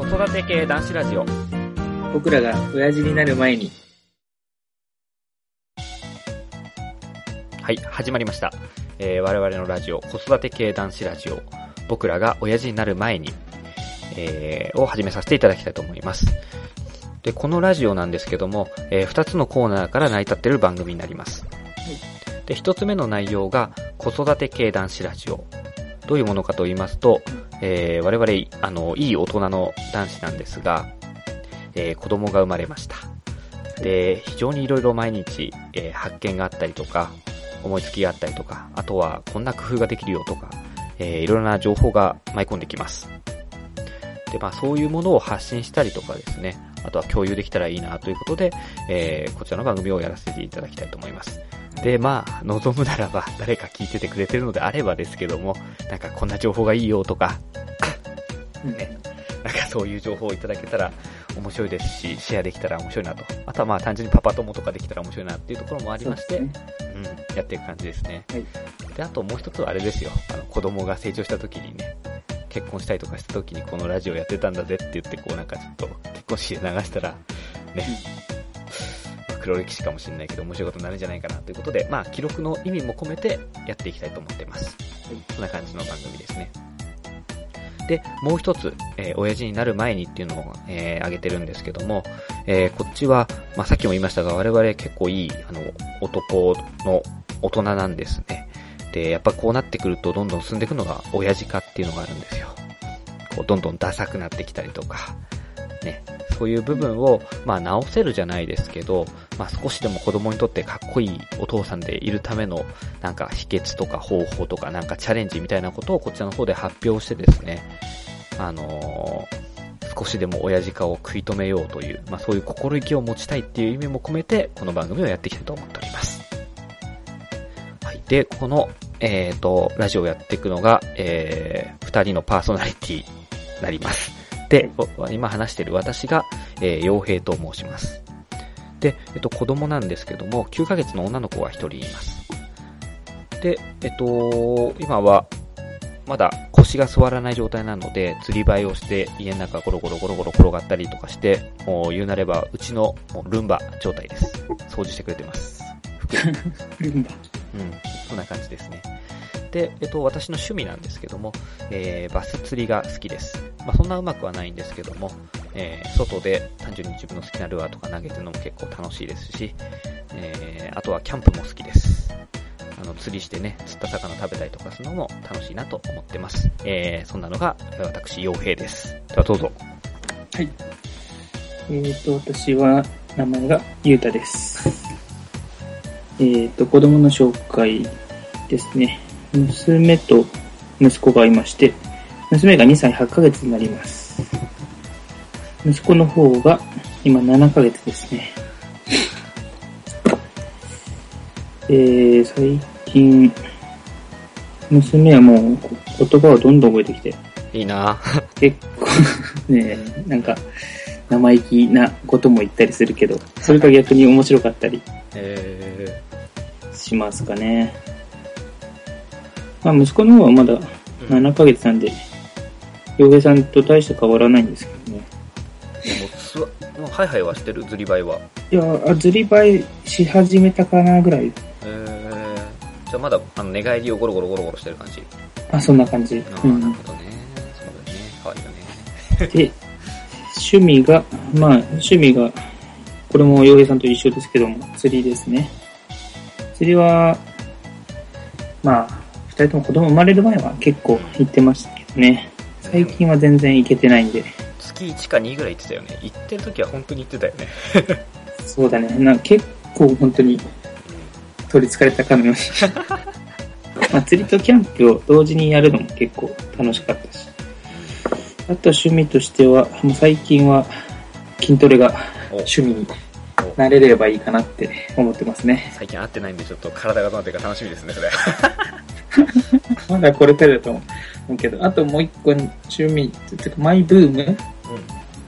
子育て系男子ラジオ。僕らが親父になる前に。はい始まりました、えー我々のラジオ子育て系男子ラジオ。僕らが親父になる前に、えーを始めさせていただきたいと思います。でこのラジオなんですけども、え2つのコーナーから成り立っている番組になります。で1つ目の内容が子育て系男子ラジオどういうものかと言いますと、えー我々あのいい大人の男子なんですが、えー子供が生まれました。で非常にいろいろ毎日、えー発見があったりとか思いつきがあったりとかあとはこんな工夫ができるよとか、えーいろいろな情報が舞い込んできます。で、まあ、そういうものを発信したりとかですねあとは共有できたらいいなということで、えーこちらの番組をやらせていただきたいと思います。で、まあ、望むならば、誰か聞いててくれてるのであればですけども、なんかこんな情報がいいよとか、ね、なんかそういう情報をいただけたら面白いですし、シェアできたら面白いなと。あとはまあ単純にパパ友とかできたら面白いなっていうところもありまして、そうですうん、やっていく感じですね。はいで、あともう一つはあれですよ。あの、子供が成長した時にね、結婚したりとかした時にこのラジオやってたんだぜって言って、こうなんかちょっと結婚式で流したら、ね、まあ黒歴史かもしれないけど面白いことになるんじゃないかなということで、まあ記録の意味も込めてやっていきたいと思ってます。そんな感じの番組ですね。で、もう一つ、えー親父になる前にっていうのを、えー挙げてるんですけども、えーこっちは、まあ、さっきも言いましたが、我々結構いい、あの、男の大人なんですね。で、やっぱこうなってくるとどんどん進んでいくのが親父化っていうのがあるんですよ。こう、どんどんダサくなってきたりとか、ね、そういう部分を、まあ、直せるじゃないですけど、まあ、少しでも子供にとってかっこいいお父さんでいるための、なんか秘訣とか方法とか、なんかチャレンジみたいなことをこちらの方で発表してですね、あのー少しでも親父化を食い止めようという、まあ、そういう心意気を持ちたいっていう意味も込めて、この番組をやっていきたいと思っております。はい。で、この、えっ、と、ラジオをやっていくのが、えー、二人のパーソナリティになります。で、お今話している私が、えー、洋平と申します。で、えっと、子供なんですけども、9ヶ月の女の子が一人います。で、えっと、今は、まだ腰が座らない状態なので、釣り針をして家の中ゴロゴロゴロゴロ転がったりとかして、もう言うなれば、うちのもうルンバ状態です。掃除してくれてます。ルンバ。うん、そんな感じですね。で、えっと、私の趣味なんですけども、えー、バス釣りが好きです。まあ、そんなうまくはないんですけども、えー、外で単純に自分の好きなルアーとか投げてるのも結構楽しいですし、えー、あとはキャンプも好きです。あの、釣りしてね、釣った魚食べたりとかするのも楽しいなと思ってます。えー、そんなのが、私、洋平です。ではどうぞ。はい。えーと、私は、名前がゆうたです。えーと、子供の紹介ですね。娘と息子がいまして、娘が2歳8ヶ月になります。息子の方が今7ヶ月ですね。えー、最近、娘はもう言葉をどんどん覚えてきて、いいなぁ結構ね、なんか生意気なことも言ったりするけど、それが逆に面白かったりえしますかね。まあ息子の方はまだー、7ヶ月なんで、洋平さんと大して変わらないんですけどね。でもつわ、もうハイハイはしてる釣り針は。いや、あずり針し始めたかなぐらい。えー、じゃあまだ、あの、寝返りをゴロゴロゴロゴロしてる感じ。あ、そんな感じ。あなるほどね。そうだよね。可愛いよね。で、趣味が、まあ、趣味が、これも洋平さんと一緒ですけども、釣りですね。釣りは、まあ、二人とも子供生まれる前は結構行ってましたけどね。最近は全然行けてないんで。月1か2ぐらい行ってたよね。行ってる時は本当に行ってたよね。そうだね。な結構本当に取り憑かれたかのように。まあ、釣りとキャンプを同時にやるのも結構楽しかったし。あと趣味としては、もう最近は筋トレがお趣味におなれればいいかなって思ってますね。最近会ってないんで、ちょっと体がどうなってるか楽しみですね、それ。まだこれからだと思うけど、あともう一個趣味、てかマイブーム？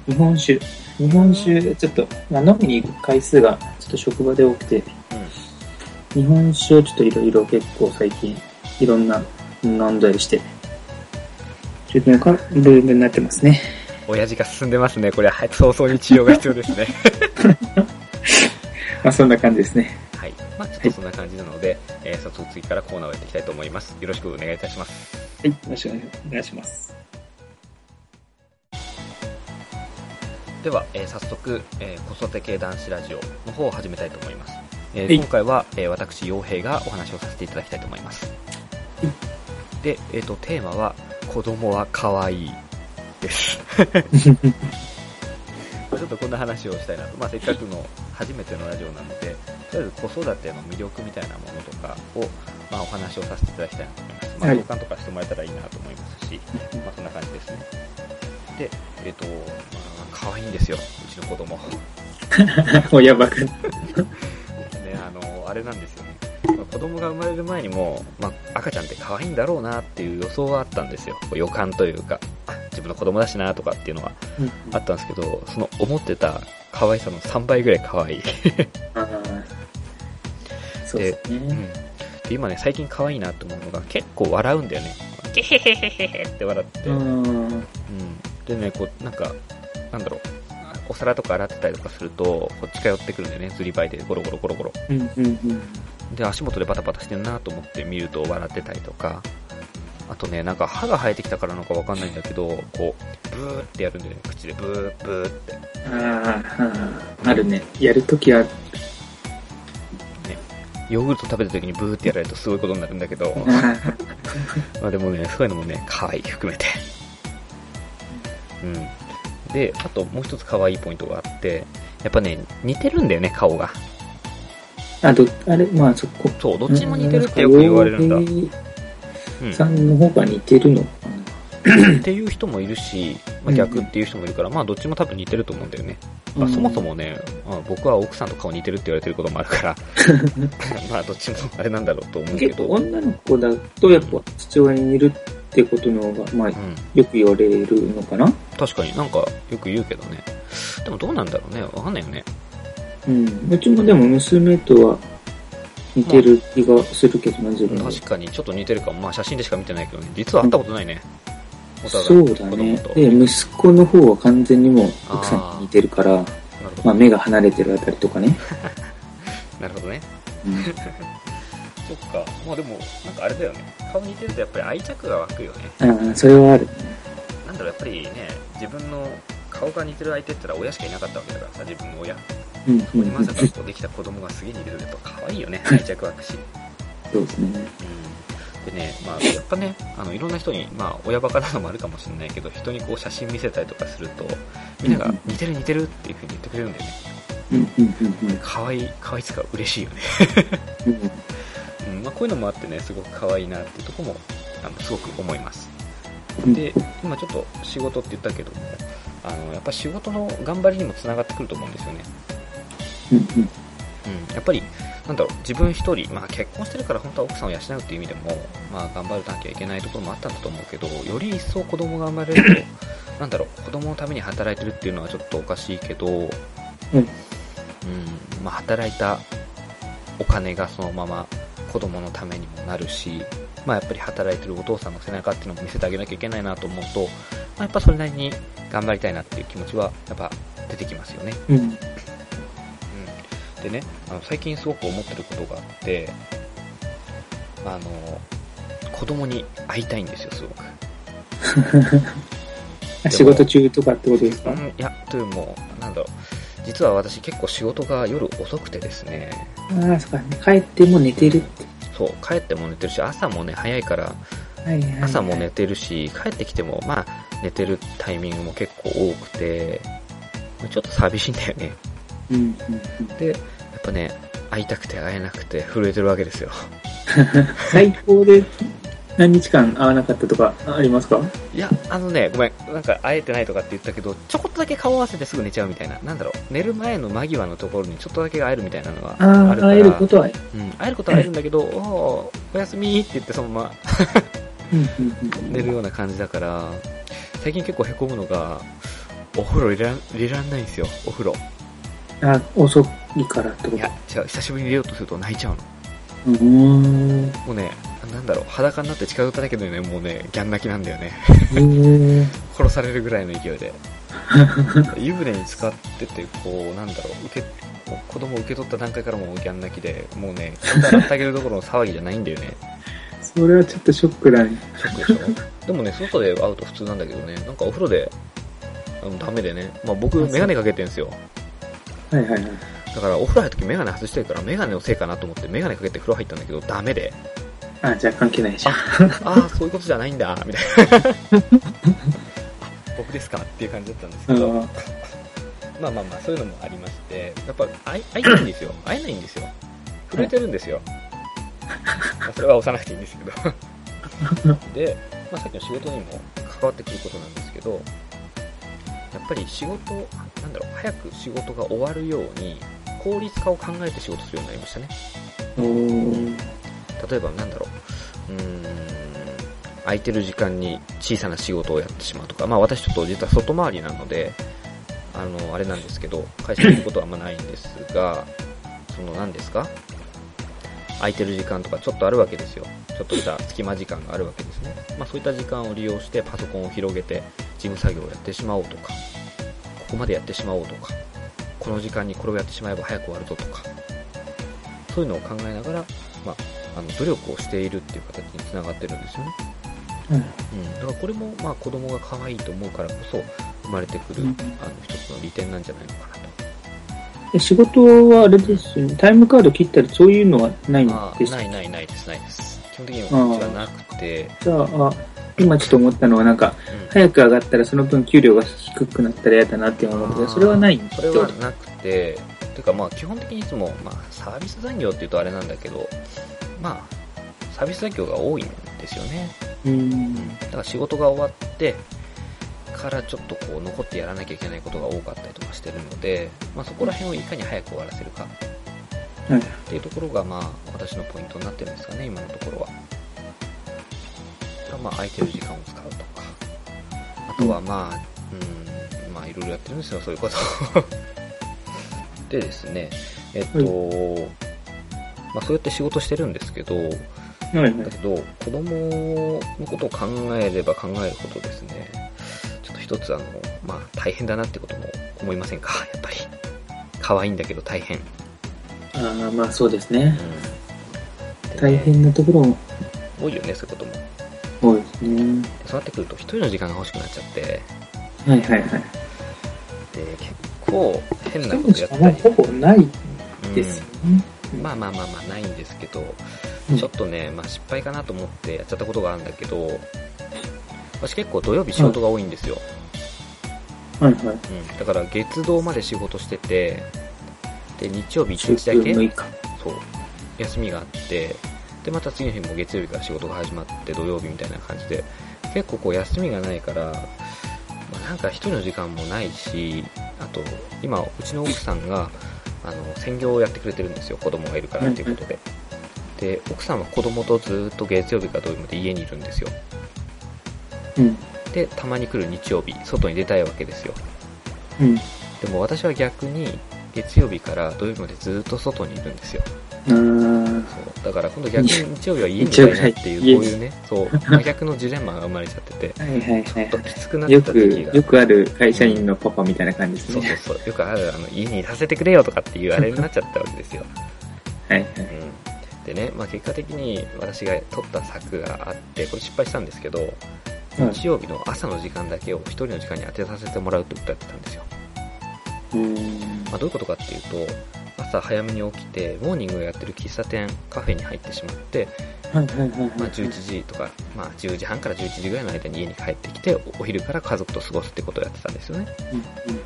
日本酒。日本酒、ちょっと、まあ、飲みに行く回数がちょっと職場で多くて、日本酒をちょっといろいろ結構最近、いろんな飲んだりして、自分がブームになってますね。美親父が進んでますね。これは早々に治療が必要ですね。まあそんな感じですね。はい。まあちょっとそんな感じなので、えー早速次からコーナーをやっていきたいと思います。よろしくお願いいたします。はい。よろしくお願いします。では、えー早速、えー子育て系男子ラジオの方を始めたいと思います。えーはい今回は、えー私、洋平がお話をさせていただきたいと思います。で、えっ、と、テーマは、子供は可愛いです。ちょっとこんな話をしたいなと。まあ、せっかくの初めてのラジオなので、とりあえず子育ての魅力みたいなものとかを、まあ、お話をさせていただきたいなと思います。まあ、はい共感とかしてもらえたらいいなと思いますし、まあ、そんな感じですね。で、えっ、と、まあ、可愛いんですよ、うちの子供。親バカ。ね、あの、あれなんですよね。まあ子供が生まれる前にも、まあ、赤ちゃんって可愛いんだろうなっていう予想はあったんですよ。予感というか、あ自分の子供だしなとかっていうのはあったんですけど、その思ってた可愛さの3倍ぐらい可愛い。そうですうん今ね、最近可愛いなと思うのが、結構笑うんだよね。ゲヘヘヘヘヘって笑って。ううんん。でね、こう、なんか、なんだろう。お皿とか洗ってたりとかすると、こっちか寄ってくるんだよね。ずりばいでゴロゴロゴロゴロ。うんうんうん。で、足元でバタバタしてるなと思って見ると笑ってたりとか、あとね、なんか歯が生えてきたからなのかわかんないんだけど、こう、ブーってやるんだよね、口でブー、ブーって。ああ、ああるね。やるときは、ヨーグルト食べた時にブーってやられるとすごいことになるんだけど、まあでもね、そういうのもね、可愛い含めて。うん。で、あともう一つ可愛いポイントがあって、やっぱね、似てるんだよね、顔が。あ、ど、あれ、まあそこ。そう、どっちも似てるってよく言われるんだ。さんの方が似てるのかっていう人もいるし、まあ、逆っていう人もいるから、まあどっちも多分似てると思うんだよね。な。まあ、そもそもね、まあ、僕は奥さんと顔似てるって言われてることもあるから、まあどっちもあれなんだろうと思うけ結構ど、女の子だとやっぱ父親に似るってことの方が、まあうん、よく言われるのかな確かになんかよく言うけどね。でもどうなんだろうね、わかんないよね。うん。うちもでも娘とは似てる気がするけどな、自。確かにちょっと似てるかも。まあ写真でしか見てないけどね、実は会ったことないね。お互いそうだねと。。で、息子の方は完全にもう奥さんに似てるから。まあ目が離れてるあたりとかね。なるほどね。うん そっか。まあでも、なんかあれだよね。顔似てるとやっぱり愛着が湧くよね。ああ、それはある。なんだろう、やっぱりね、自分の顔が似てる相手って言ったら親しかいなかったわけだからさ、自分の親。うん、う。まさかこうできた子供がすげえ似てるとやっぱ可愛いよね、愛着湧くし。そうですね。うん。でね、まあ、やっぱね、あの、いろんな人に、まあ、親バカなのもあるかもしれないけど、人にこう写真見せたりとかすると、みんなが似てる似てるっていう風に言ってくれるんだよね。可愛い、可愛いつか嬉しいよね。うん。うん、まあ、こういうのもあってね、すごく可愛いなっていうところも、あの、すごく思います。うんで、今ちょっと仕事って言ったけども、あの、やっぱ仕事の頑張りにもつながってくると思うんですよね。うん、やっぱり、なんだろう、自分一人、まあ結婚してるから本当は奥さんを養うっていう意味でも、まあ頑張らなきゃいけないところもあったんだと思うけど、より一層子供が生まれると、なんだろう、子供のために働いてるっていうのはちょっとおかしいけど、うん、まあ働いたお金がそのまま子供のためにもなるし、まあやっぱり働いてるお父さんの背中っていうのも見せてあげなきゃいけないなと思うと、まあ、やっぱそれなりに頑張りたいなっていう気持ちはやっぱ出てきますよね。うん。うん、でねあの最近すごく思ってることがあってあの子供に会いたいんですよすごく、あ 仕事中とかってことですか？うん、いやというもうなんだろう実は私結構仕事が夜遅くてですねああ、そっか、ね。帰っても寝てるって。そう帰っても寝てるし朝もね早いからはいはい、はい。朝も寝てるし帰ってきてもまあ寝てるタイミングも結構多くてちょっと寂しいんだよねうん、うん、でやっぱね会いたくて会えなくて震えてるわけですようん。最高で何日間会わなかったとかありますか？いや、あのね、ごめん、なんか会えてないとかって言ったけど、ちょこっとだけ顔合わせてすぐ寝ちゃうみたいな、なんだろう、寝る前の間際のところにちょっとだけ会えるみたいなのがあるから、会えることは、うん、会えることは会えるんだけど、おーおやすみって言ってそのまま。寝るような感じだから、最近結構凹むのが、お風呂入れらんないんですよ、お風呂。あ、遅いからってこと？いや、違う、久しぶりに入れようとすると泣いちゃうの。うーん。もうね、なんだろう、裸になって近寄っただけでね、もうね、ギャン泣きなんだよね。殺されるぐらいの勢いで。湯船に使ってて、こう、なんだろう、受け、子供受け取った段階からもうギャン泣きで、もうね、洗ってあげるところの騒ぎじゃないんだよね。それはちょっとショックだね。ショックでしょ？でもね、外で会うと普通なんだけどね、なんかお風呂で、あのダメでね、まあ僕、メガネかけてんすよ。はいはいはい。だからお風呂入るときメガネ外してるからメガネのせいかなと思ってメガネかけて風呂入ったんだけどダメで、あ、じゃあ関係ないじゃん。ああ、そういうことじゃないんだ、みたいな。僕ですかっていう感じだったんですけど、あまあまあまあ、そういうのもありまして、やっぱ会い会いたいんですよ。会えないんですよ。震えてるんですよ。まあそれは押さなくていいんですけど。で、まあ、さっきの仕事にも関わってくることなんですけど、やっぱり仕事、なんだろう、早く仕事が終わるように、効率化を考えて仕事するようになりましたね。例えばなんだろう、うーん、空いてる時間に小さな仕事をやってしまうとか、まあ私ちょっと実は外回りなので、あの、あれなんですけど、会社にいることはあんまないんですが、その何ですか？空いてる時間とかちょっとあるわけですよ。ちょっとした隙間時間があるわけですね。まあそういった時間を利用してパソコンを広げて事務作業をやってしまおうとか、ここまでやってしまおうとか、この時間にこれをやってしまえば早く終わるぞとか、そういうのを考えながら、まあ、あの努力をしているっていう形につながってるんですよね。うんうん、だからこれもまあ子供が可愛いと思うからこそ生まれてくる、うんあの一つの利点なんじゃないのかなと。で仕事はあれですよね。タイムカード切ったりそういうのはないんあですないないないですないです。基本的にはうちはなくて、じゃあ、あ今ちょっと思ったのはなんか、うん早く上がったらその分給料が低くなったら嫌だなって思うけど、それはないんそれはなくて、ていうかまあ基本的にいつも、まあ、サービス残業っていうとあれなんだけど、まあ、サービス残業が多いんですよね。うん。だから仕事が終わってからちょっとこう残ってやらなきゃいけないことが多かったりとかしてるので、まあ、そこら辺をいかに早く終わらせるかはい。っていうところがまあ私のポイントになってるんですかね今のところは。まあ空いてる時間を使うとか。あとはまあうんまあいろいろやってるんですよそういうこと。でですねえっと、まあそうやって仕事してるんですけどはいはい。だけど子供のことを考えれば考えるほどですね。ちょっと一つあのまあ大変だなってことも思いませんか？やっぱり。可愛いんだけど大変、ああ、まあそうですね。うん。大変なところも。多いよねそういうことも多いですね。そうなってくると一人の時間が欲しくなっちゃってはいはいはい。で結構変なことやったり、ほぼないうんですよね。まあまあまあまあないんですけど、うんちょっとね、まあ、失敗かなと思ってやっちゃったことがあるんだけど私結構土曜日仕事が多いんですよ、はいはい。うん、だから月堂まで仕事しててで日曜日1日だけ週6日。そう休みがあってでまた次の日も月曜日から仕事が始まって土曜日みたいな感じで結構こう休みがないから、まあ、なんか一人の時間もないしあと今うちの奥さんがあの専業をやってくれてるんですよ。子供がいるからっていうことで、で奥さんは子供とずっと月曜日から土曜日まで家にいるんですよ。うん。でたまに来る日曜日外に出たいわけですよ。うん。でも私は逆に月曜日から土曜日までずっと外にいるんですよそうだから今度逆に日曜日は家にいたいなっていう、こういうね、そう、真逆のジレンマが生まれちゃってて、はいはいちょっとはきつくなっい。よくてた時期が、、よくある会社員のパパみたいな感じですね。そうそうそう、よくある、あの、家にいさせてくれよとかっていうあれになっちゃったわけですよ。はいはい。うん。でね、まあ結果的に私が取った策があって、これ失敗したんですけど、はい日曜日の朝の時間だけを一人の時間に当てさせてもらうってことをやってたんですよ。うん。まあ、どういうことかっていうと、朝早めに起きて、モーニングをやってる喫茶店、カフェに入ってしまって、はいはいはいはい。まあ、11時とか、まあ、10時半から11時ぐらいの間に家に帰ってきて、お昼から家族と過ごすってことをやってたんですよね。うんうん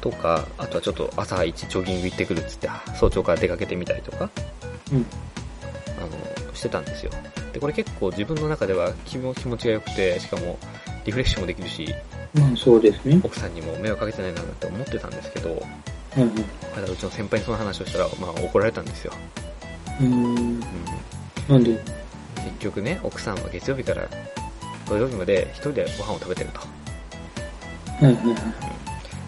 とか、あとはちょっと朝一ジョギング行ってくるっつって、早朝から出かけてみたりとか、うんあの、してたんですよ。で、これ結構自分の中では気持ちが良くて、しかもリフレッシュもできるし、まあそうですね。奥さんにも迷惑かけてないなって思ってたんですけど、はいはい。まだうちの先輩にその話をしたら、まあ怒られたんですよ。うん。うんなんで？結局ね、奥さんは月曜日から土曜日まで一人でご飯を食べてると。はいはいは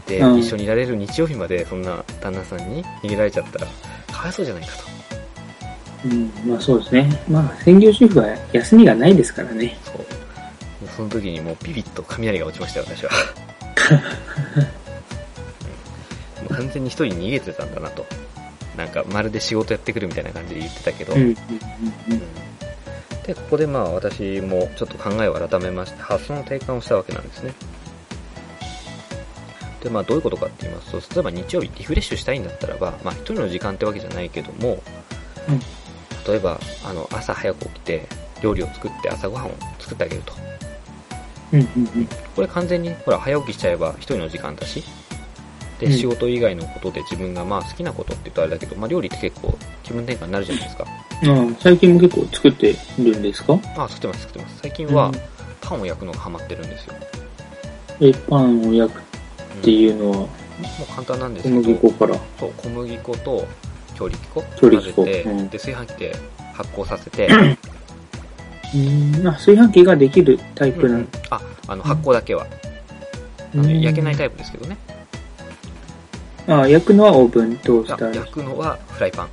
い。で、うん一緒にいられる日曜日までそんな旦那さんに逃げられちゃったら、かわいそうじゃないかと。うん、まあそうですね。まあ専業主婦は休みがないですからね。そうその時にもうビビッと雷が落ちましたよ、私は。完全に一人逃げてたんだなと。なんか、まるで仕事やってくるみたいな感じで言ってたけど。で、ここでまあ私もちょっと考えを改めまして、発想の転換をしたわけなんですね。で、まあどういうことかって言いますと、例えば日曜日リフレッシュしたいんだったらば、まあ一人の時間ってわけじゃないけども、うん例えば、あの、朝早く起きて、料理を作って朝ごはんを作ってあげると。うん。うん。これ完全に、ほら、早起きしちゃえば一人の時間だし、で、うん仕事以外のことで自分がまあ好きなことって言うとあれだけど、まあ料理って結構気分転換になるじゃないですか。ああ、最近も結構作ってるんですか？あ、作ってます、作ってます。最近はうんパンを焼くのがハマってるんですよ。え、パンを焼くっていうのは、もう簡単なんです小けど、麦粉から？そう小麦粉と強力粉混ぜて、うんで炊飯器で発酵させて、うん。あ、炊飯器ができるタイプなの？ああの発酵だけは、あの焼けないタイプですけどねあ、焼くのはオーブントースあター。焼くのはフライパン。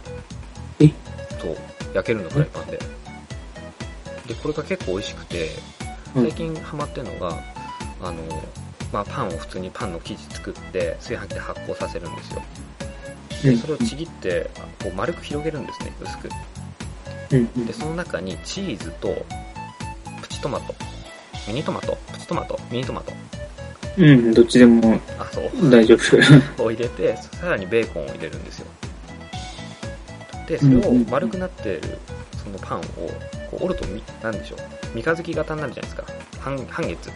え？そう。焼けるのフライパンで。でこれが結構美味しくてうん。最近ハマってるのがあの、まあ、パンを普通にパンの生地作って炊飯器で発酵させるんですよ。うん。でそれをちぎってこう丸く広げるんですね薄く。うんうん。でその中にチーズとプチトマト。ミニトマト？プチトマト？ミニトマト？うん、どっちでもあそう。大丈夫。を入れてさらにベーコンを入れるんですよ。でそれを丸くなってるそのパンをこう折るとみなんでしょう。三日月型になるじゃないですか。半半月、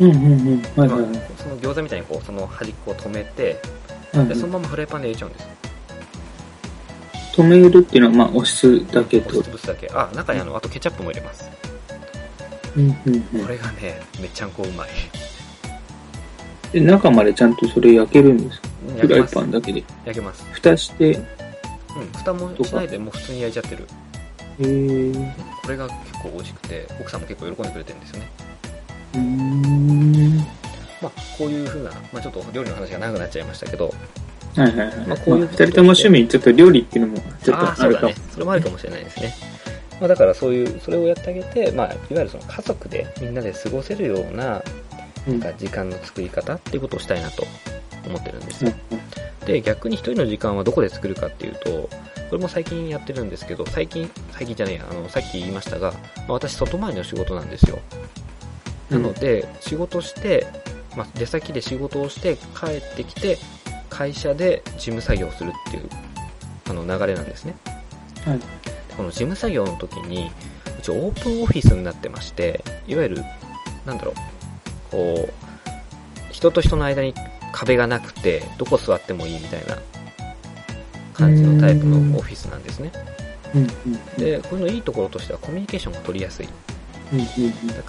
うんうんうん。はいはいはい。まあその餃子みたいにこうその端っこを止めてはいでそのままフライパンで入れちゃうんですよ。止めるっていうのは、まあ、押すだけと。押すだけ。あ中にあのあとケチャップも入れます。うんうんうん。これがねめっちゃんこうまいで中までちゃんとそれ焼けるんですか？フライパンだけで。焼けます蓋して、うん蓋もしないでもう普通に焼いちゃってるえー、これが結構美味しくて奥さんも結構喜んでくれてるんですよねうーん。まあこういう風な、まあ、ちょっと料理の話が長くなっちゃいましたけどはいはいはい。まあこういうまあ二人とも趣味、ちょっと料理っていうのもちょっとあるかもね。それもあるかもしれないですね。まあ、だからそういう、それをやってあげて、まあ、いわゆるその家族でみんなで過ごせるような、か時間の作り方っていうことをしたいなと思ってるんですうんよ。で、逆に一人の時間はどこで作るかっていうと、これも最近やってるんですけど、最近、最近じゃねえや、あの、さっき言いましたが、まあ、私外回りの仕事なんですよ。なので、仕事して、まあ、出先で仕事をして帰ってきて、会社で事務作業をするっていう、あの、流れなんですね。はいでこの事務作業の時に、うちオープンオフィスになってまして、いわゆる、なんだろう、こう、人と人の間に壁がなくて、どこ座ってもいいみたいな感じのタイプのオフィスなんですね。で、これのいいところとしてはコミュニケーションが取りやすい。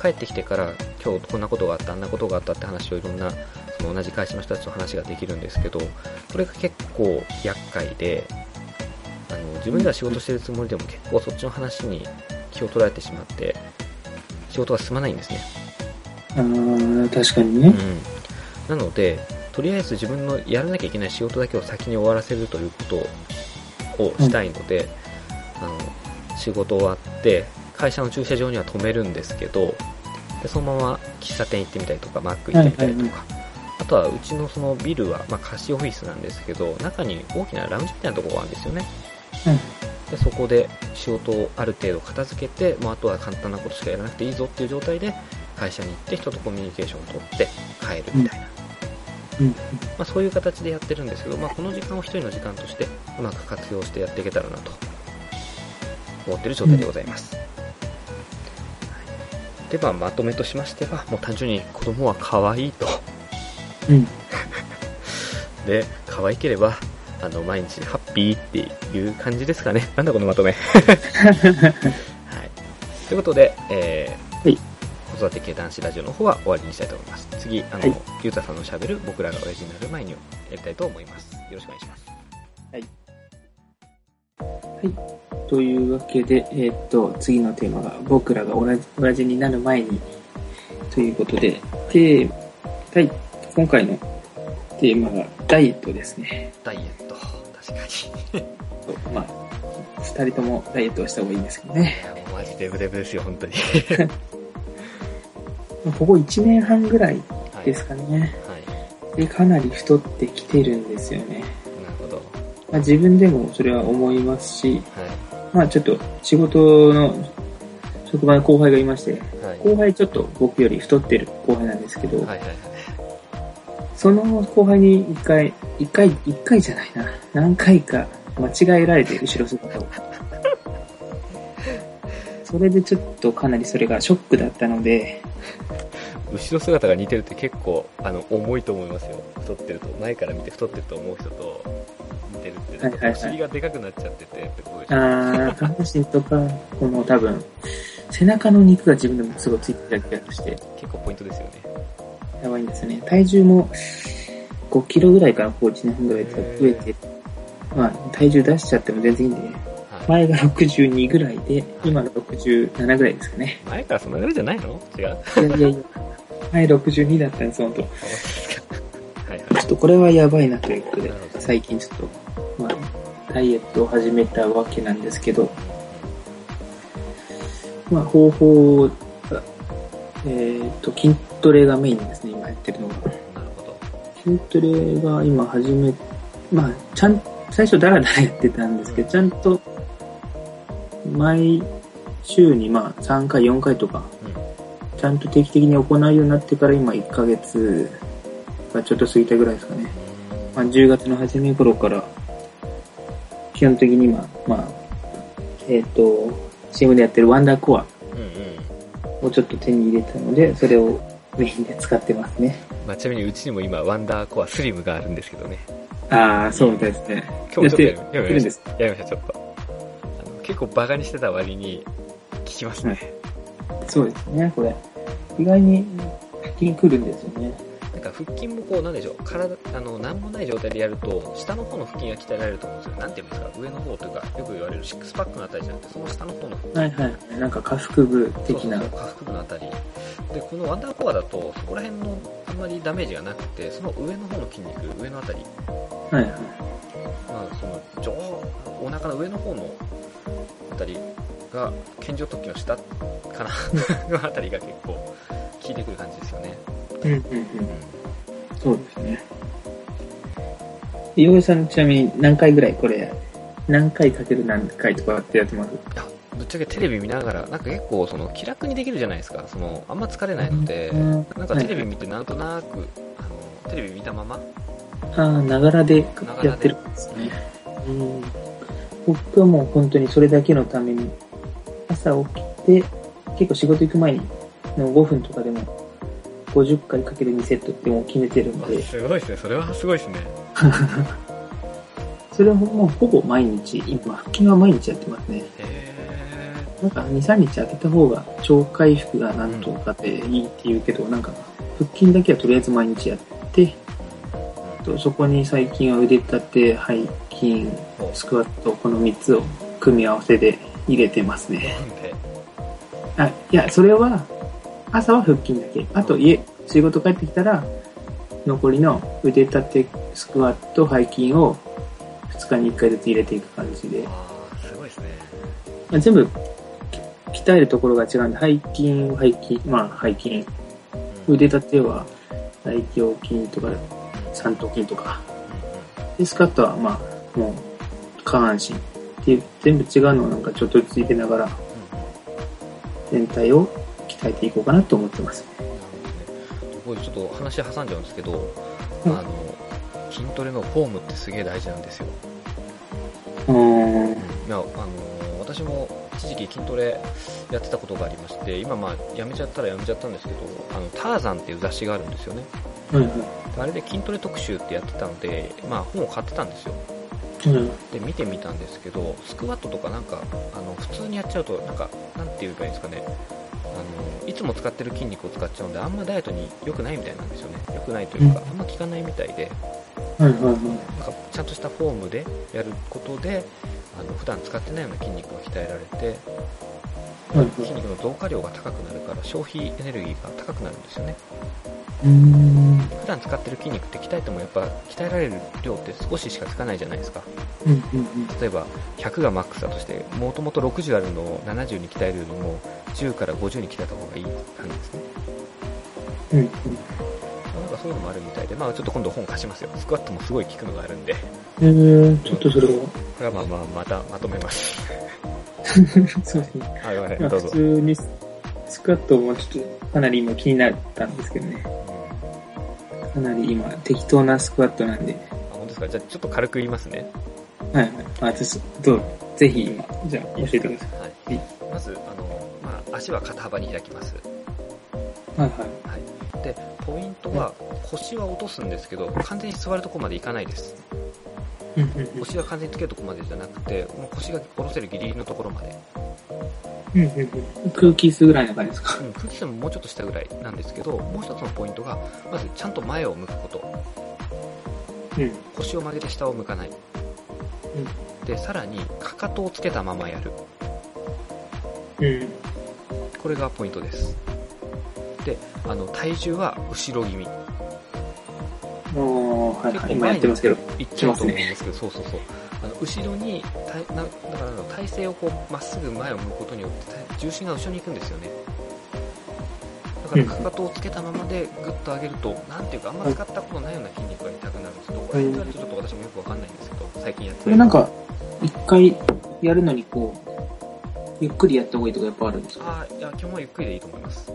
帰ってきてから今日こんなことがあったあんなことがあったって話をいろんなその同じ会社の人たちと話ができるんですけどこれが結構厄介であの自分では仕事してるつもりでも結構そっちの話に気を取られてしまって仕事が進まないんですね、ああ、確かにね。うん、なのでとりあえず自分のやらなきゃいけない仕事だけを先に終わらせるということをしたいので、あの仕事終わって会社の駐車場には止めるんですけどでそのまま喫茶店行ってみたりとかマック行ってみたりとか、あとはうちのそのビルは、まあ、貸しオフィスなんですけど中に大きなラウンジみたいなところがあるんですよね。でそこで仕事をある程度片付けてもうあとは簡単なことしかやらなくていいぞっていう状態で会社に行って人とコミュニケーションを取って帰るみたいな、うん。まあ、そういう形でやってるんですけど、まあ、この時間を一人の時間としてうまく活用してやっていけたらなと思ってる状態でございます、で、まあ、まとめとしましてはもう単純に子供は可愛いと。うん。で可愛ければあの毎日ハッピーっていう感じですかね。なんだこのまとめ。はい。ということで、えーはい子育て系男子ラジオの方は終わりにしたいと思います。次あの、はい。ゆうたさんのしゃべる僕らが親父になる前にやりたいと思います。よろしくお願いします。というわけで、えーっと、次のテーマが、僕らが同じ、親父になる前に、ということで、テーマ、はい、今回のテーマが、ダイエットですね。ダイエット。確かに。とまあ、二人ともダイエットをした方がいいんですけどね。マジデブデブですよ本当に ここ1年半ぐらいはですかね。はい。で、かなり太ってきてるんですよね。なるほど。まあ、自分でもそれは思いますし、はまあちょっと仕事の職場の後輩がいまして、い。はい。後輩ちょっと僕より太ってる後輩なんですけど、はいはいはい。その後輩に一回、一回、一回じゃないな。何回か間違えられて、後ろ姿を。それでちょっとかなりそれがショックだったので、後ろ姿が似てるって結構、あの、重いと思いますよ。太ってると。前から見て太ってると思う人と似てるって。はいはいはいお尻がでかくなっちゃっててってことでしょ。あー、下半身とか、この多分、背中の肉が自分でもすごいついてた気がして、結構ポイントですよね。やばいんですよね。体重も5キロぐらいからこう1年半ぐらいで増えて、まあ体重出しちゃっても全然いいんで、はい。前が62ぐらいで、今が67ぐらいですかね。前からそんなぐらいじゃないの？違ういやいやいや、前62だったんです、本当ちはいはい。ょっとこれはやばいなということで最近ちょっと、まあ、ダイエットを始めたわけなんですけど、まあ方法が、えっ、と、筋トレがメインですね、今やってるのが。なるほど。筋トレが今始め、まあ、ちゃん、最初ダラダラやってたんですけど、ちゃんと、毎週にまあ3回、4回とか、うん。ちゃんと定期的に行うようになってから今1ヶ月がちょっと過ぎたぐらいですかね。まあ、10月の初め頃から、基本的に今、まあ、えっ、と、CM でやってるワンダーコア。をちょっと手に入れたので、それをメインで使ってますね。まあ、ちなみにうちにも今、ワンダーコアスリムがあるんですけどね。ああ、そうですね。今日ちょっとやりややりましってるんです。た。やりました、ちょっと。結構バカにしてた割に、効きますね。そうですね、これ。意外に腹筋くるんですよね。なんか腹筋もこう、なんでしょう、体、あの、なんもない状態でやると、下の方の腹筋が鍛えられると思うんですよ。なんていうんですか、上の方というか、よく言われるシックスパックのあたりじゃなくて、その下の方の腹筋。はいはい。なんか下腹部的な。そうそうそう下腹部のあたり。で、このワンダーコアだと、そこら辺のあんまりダメージがなくて、その上の方の筋肉、上のあたり、はいはい。まあ、その上お腹の上の方のあたりが健常突起の下かなのあたりが結構効いてくる感じですよね、うんうんうん。そうですね。井上さんちなみに何回ぐらいこれ、何回かける何回とかってやってますぶっちゃけテレビ見ながらなんか結構その気楽にできるじゃないですかそのあんま疲れないので、うんなんかテレビ見てなんとなく、あのテレビ見たままああ、ながらでやってるんですね。うん。僕はもう本当にそれだけのために、朝起きて、結構仕事行く前に、の5分とかでも、50回かける2セットってもう決めてるんで、すごいですね。それはすごいですね。それはもうほぼ毎日、今、腹筋は毎日やってますね。なんか2、3日当てた方が超回復がなんとかでいいって言うけど、なんか腹筋だけはとりあえず毎日やって、とそこに最近は腕立て、背筋、スクワット、この3つを組み合わせで入れてますね。あ、いや、それは、朝は腹筋だけ。あと家、仕事帰ってきたら、残りの腕立て、スクワット、背筋を2日に1回ずつ入れていく感じで。ああすごいですねまあ全部き鍛えるところが違うんで、背筋、背筋、まあ背筋、うん腕立ては大胸筋とか三頭筋とか、で、スカットはまあもう下半身。っていう全部違うのをなんかちょっとずつ入れながら全体を鍛えていこうかなと思ってます。これちょっと話挟んじゃうんですけど、うん。あの筋トレのフォームってすげえ大事なんですよ、うー。ん。いやあの私も一時期筋トレやってたことがありまして今まあやめちゃったらやめちゃったんですけどあのターザンっていう雑誌があるんですよね。はいはい。あれで筋トレ特集ってやってたので、まあ、本を買ってたんですようん。で見てみたんですけどスクワットとかなんかあの普通にやっちゃうとなんかなんて言えばいいんですかねあのいつも使ってる筋肉を使っちゃうんであんまダイエットに良くないみたいなんですよね良くないというか、うんあんま効かないみたいではいはいはい。なんかちゃんとしたフォームでやることであの普段使ってないような筋肉が鍛えられてはい筋肉の増加量が高くなるから消費エネルギーが高くなるんですよね。普段使ってる筋肉って鍛えてもやっぱ鍛えられる量って少ししかつかないじゃないですかうんうんうん。例えば100がマックスだとしてもともと60あるのを70に鍛えるよりも10から50に鍛えた方がいい感じですねうんうん。なそういうのもあるみたいで、まあちょっと今度本貸しますよ。スクワットもすごい効くのがあるんで、こえー、ちょっとそれは？れはまあまあ、またまとめます。そうですね。あ、ごめんなさい、まあどうぞ。普通にスクワットもちょっとかなり今気になったんですけどね。かなり今適当なスクワットなんで。あ本当ですか？じゃあちょっと軽く言いますね。はいはい。あ、私、どう？ぜひ今、じゃあ教えてくださはい。まず、あの、まあ足は肩幅に開きます。い。はいはい。はい。で、ポイントは、腰は落とすんですけど、完全に座るとこまでいかないです。腰が完全につけるとこまでじゃなくて、もう腰が下ろせるギリギリのところまで。うんうんうん空気吸うぐらいの感じですか？うん、空気線ももうちょっと下ぐらいなんですけど、もう一つのポイントが、まずちゃんと前を向くこと。うん。腰を曲げて下を向かない。で、さらに、かかとをつけたままやる。うん。これがポイントです。で、あの、体重は後ろ気味。おー、はいはい。今結構前にやってますけど。いっちゃうと思うんですけど、そうそうそう。あの後ろに体なだから体勢をこうまっすぐ前を向くことによって体重心が後ろに行くんですよね。だからかかとをつけたままでグッと上げるとなんていうかあんま使ったことないような筋肉が痛くなるんですどこら辺になるとちょっと私もよくわかんないんですけど最近やってこれなんか、一回やるのにこう、ゆっくりやった方がいいとかやっぱあるんですか？ああいや基本はゆっくりでいいと思います。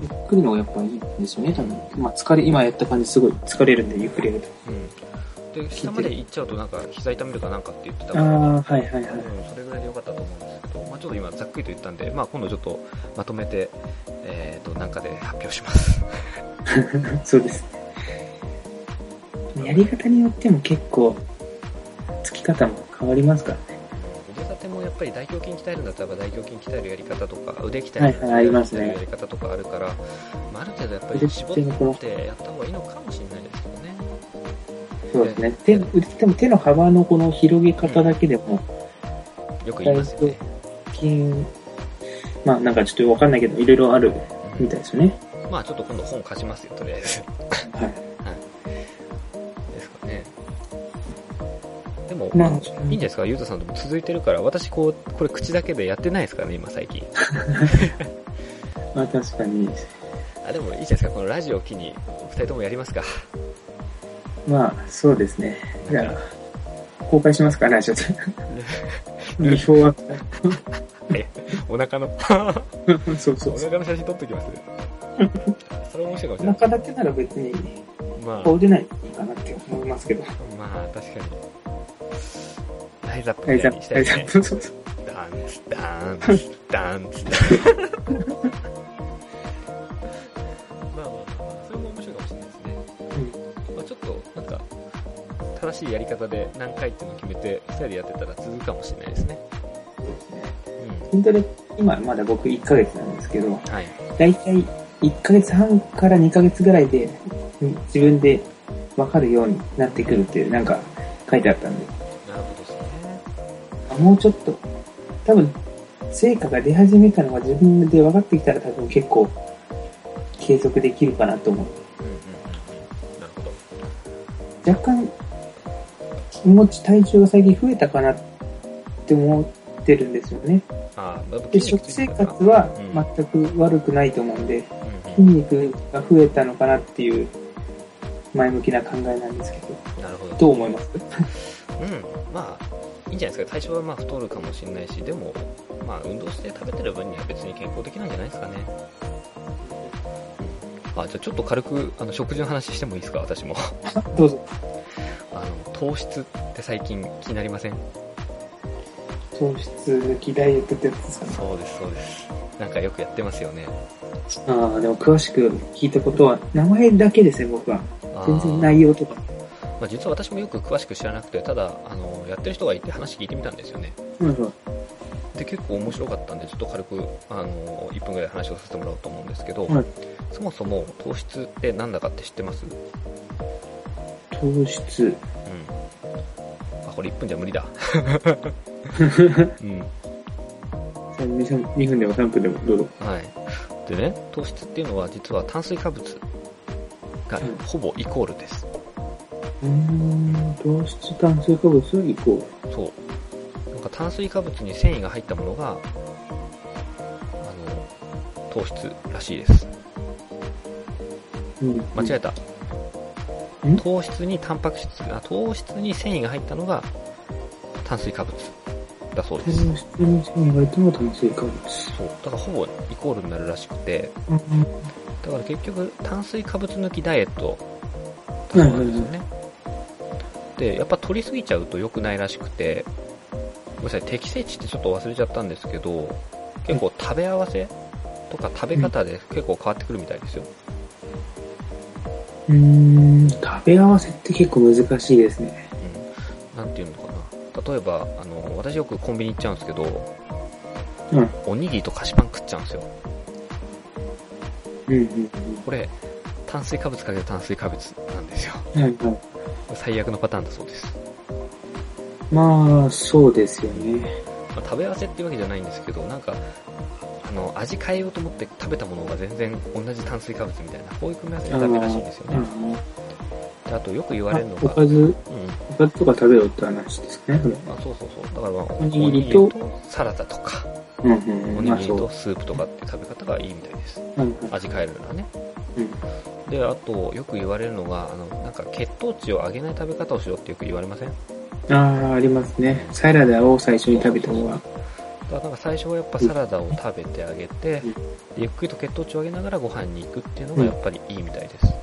ゆっくりの方がやっぱいいんですよね、多分。まあ疲れ、今やった感じすごい疲れるんで、ゆっくりやると。うんで下まで行っちゃうとなんか膝痛めるかなんかって言ってたからはいはいはい。うん、それぐらいでよかったと思うんですけど、まあ、ちょっと今ざっくりと言ったんで、まあ、今度ちょっとまとめて、えー、となんかで発表します。そうですね。やり方によっても結構、つき方も変わりますからね。腕立てもやっぱり大胸筋鍛えるんだったら大胸筋鍛えるやり方とか腕鍛えるやり方とかあるから、まあ、ある程度やっぱり腕絞ってやった方がいいのかもしれないですけどね。そうですね。手、でも手の幅のこの広げ方だけでも、よく言いますよね。筋、まあなんかちょっとわかんないけど、いろいろあるみたいですよね。まあちょっと今度本貸しますよ、とりあえず。はい。ですかね。でも、まあいいんじゃないですか、ゆうたさんとも続いてるから、私こう、これ口だけでやってないですからね、今最近。まあ確かに、あ、でもいいじゃないですか、このラジオを機に、二人ともやりますか。まあそうですね。じゃあ、公開しますか、ラジオで。ビフォーお腹の、そうそうそう。お腹の写真撮っときます。それ面白いかもしれない。お腹だけなら別に、まあ、顔出ないかなって思いますけど。まあ、確かに。ライザップ大丈夫、みたいにしたい大ですね。丈夫。そうそう。ダンツ、ダンツ、ダンツ、ダンツ。まあちょっと、なんか、正しいやり方で何回っていうのを決めて、二人でやってたら続くかもしれないですね。そうですね。う筋トレ、今まだ僕1ヶ月なんですけど、ん。はい。だいたい1ヶ月半から2ヶ月ぐらいで、うん自分で分かるようになってくるっていう、なんか書いてあったんで、なるほどですね。あもうちょっと、多分、成果が出始めたのが自分で分かってきたら多分結構、継続できるかなと思う。う若干、もうち体重が最近増えたかなって思ってるんですよね。で、食生活はうん全く悪くないと思うんで、うん筋肉が増えたのかなっていう前向きな考えなんですけど、うん。なるほど。どう思います？うん。まあ、いいんじゃないですか。体重はまあ太るかもしれないし、でも、まあ運動して食べてる分には別に健康的なんじゃないですかね。あ、じゃあちょっと軽く、あの、食事の話してもいいですか？私も。どうぞ。あの、糖質って最近気になりません？糖質抜きダイエットってやつですかね。そうです、そうです。なんかよくやってますよね。ああ、でも詳しく聞いたことは、名前だけですね、僕は。全然内容とか。まあ、実は私もよく詳しく知らなくて、ただ、あの、やってる人がいて話聞いてみたんですよね。うんうん。で、結構面白かったんで、ちょっと軽く、あの、1分ぐらい話をさせてもらおうと思うんですけど、はいそもそも糖質って何だかって知ってます？糖質。うん。あ、これ1分じゃ無理だ。うん。2分でも3分でもどうぞ。はい。でね、糖質っていうのは実は炭水化物がうんほぼイコールです。うーん、糖質炭水化物イコール。炭水化物に繊維が入ったものが、あの、糖質らしいです。うん。間違えた。ん？糖質にタンパク質あ糖質に繊維が入ったのが炭水化物だそうです、糖質に繊維がいても炭水化物。そうだからほぼイコールになるらしくてだから結局炭水化物抜きダイエットだそうなんですよね、でやっぱ取りすぎちゃうと良くないらしくてごめんなさい適正値ってちょっと忘れちゃったんですけど結構食べ合わせとか食べ方で結構変わってくるみたいですよ、うーん、食べ合わせって結構難しいですね。うん、なんていうのかな例えばあの私よくコンビニ行っちゃうんですけどうん。おにぎりと菓子パン食っちゃうんですようんうんこれ炭水化物かける炭水化物なんですようん。はいはい。最悪のパターンだそうです、まあ、そうですよね。まあ食べ合わせっていうわけじゃないんですけどなんかあの味変えようと思って食べたものが全然同じ炭水化物みたいなこういう組み合わせがダメらしいんですよね。うんであとよく言われるのがおかず、うん。おかずとか食べろって話ですかね、それ。あそうそうそう。だから、まあ、おにぎりとサラダとかうんうんおにぎりと。スープとかって食べ方がいいみたいです。うんうん。味変えるのはね。うん。であとよく言われるのがあのなんか血糖値を上げない食べ方をしようってよく言われません？ああ、ありますね。サラダを最初に食べた方が。だから最初はやっぱサラダを食べてあげて、うんでゆっくりと血糖値を上げながらご飯に行くっていうのがやっぱりいいみたいです、やっ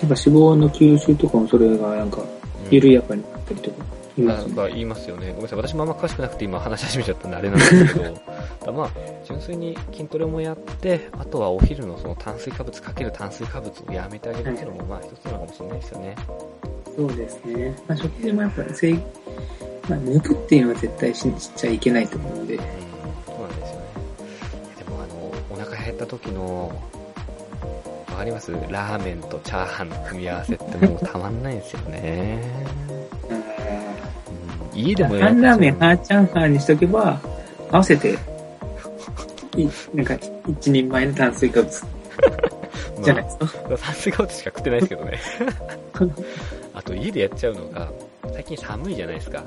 ぱ脂肪の吸収とかもそれがなんかうん緩やかになったりとか言いますね。なんか言いますよね。ごめんなさい。私もあんま詳しくなくて今話し始めちゃったんであれなんですけど、だまあ、純粋に筋トレもやって、あとはお昼のその炭水化物かける炭水化物をやめてあげるっていうのもまあ一つなのかもしれないですよね。そうですね。まあ食事もやっぱ制、まあ抜くっていうのは絶対ししちゃいけないと思うので。うん、そうなんですよね。でもあの、お腹減った時の、わかります？ラーメンとチャーハンの組み合わせってもうたまんないんですよね。うん、家でもやっ半ラーメン、ちゃう半チャーハンにしとけば、合わせて、いなんか、一人前の炭水化物 じゃないですか？まあ炭水化物しか食ってないですけどね。あと家でやっちゃうのが、最近寒いじゃないですか。は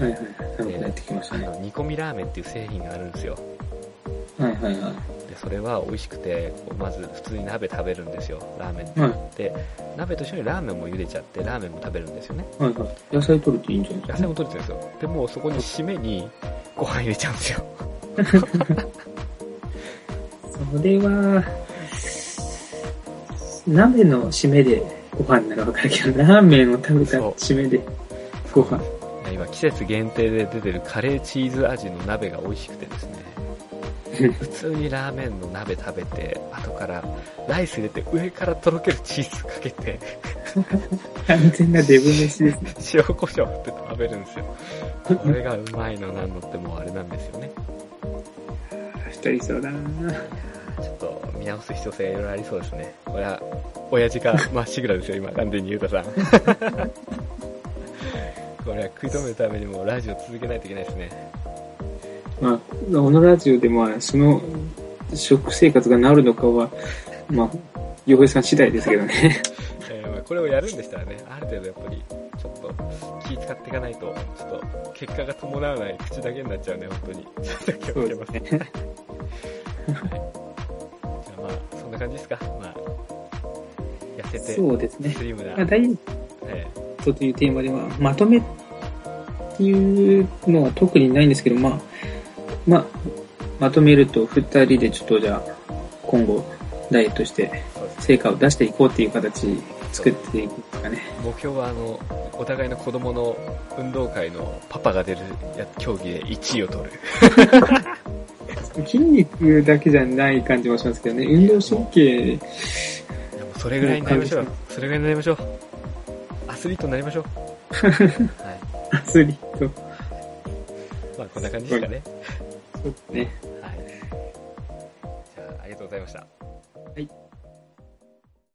いはいはい。寒くなってきましたね。あの煮込みラーメンっていう製品があるんですよ。はいはいはい。で、それは美味しくて、まず普通に鍋食べるんですよ、ラーメン。はいで、鍋と一緒にラーメンも茹でちゃって、ラーメンも食べるんですよね。はいはい。野菜取るといいんじゃないですか。野菜も取れてるんですよ。で、もうそこに締めにご飯入れちゃうんですよ。それは、鍋の締めでご飯ならわかるけど、ラーメンを食べた締めでご飯。今季節限定で出てるカレーチーズ味の鍋が美味しくてですね。普通にラーメンの鍋食べて、後からライス入れて上からとろけるチーズかけて、完全なデブ飯ですね。塩コショウって食べるんですよ。これがうまいのなんのってもうあれなんですよね。太りそうだなちょっと見直す必要性いろいろありそうですね。これは、親父が まっしぐらですよ、今、完全にゆうたさん。これは食い止めるためにもラジオ続けないといけないですね。まあ、このラジオでまあ、その食生活が治るのかは、まあ、洋平さん次第ですけどね。えーまあこれをやるんでしたらね、ある程度やっぱり、ちょっと気使っていかないと、ちょっと結果が伴わない口だけになっちゃうね、本当に。ちょっと気をつけます。はい。まあ、そんな感じですか。まあ、痩せて、そうですね。スリムな。まあ、ダイエッというテーマでは、まとめっていうのは特にないんですけど、まあ、まあ、まとめると、二人でちょっとじゃあ、今後、ダイエットして、成果を出していこうっていう形作っていくんですかね。目標はあのお互いの子供の運動会のパパが出るや競技で1位を取る筋肉だけじゃない感じもしますけどね、運動神経、それぐらいになりましょうそれぐらいになりましょうアスリートになりましょうはい アスリート。まあこんな感じですかねそうですね。はいじゃあありがとうございましたはい。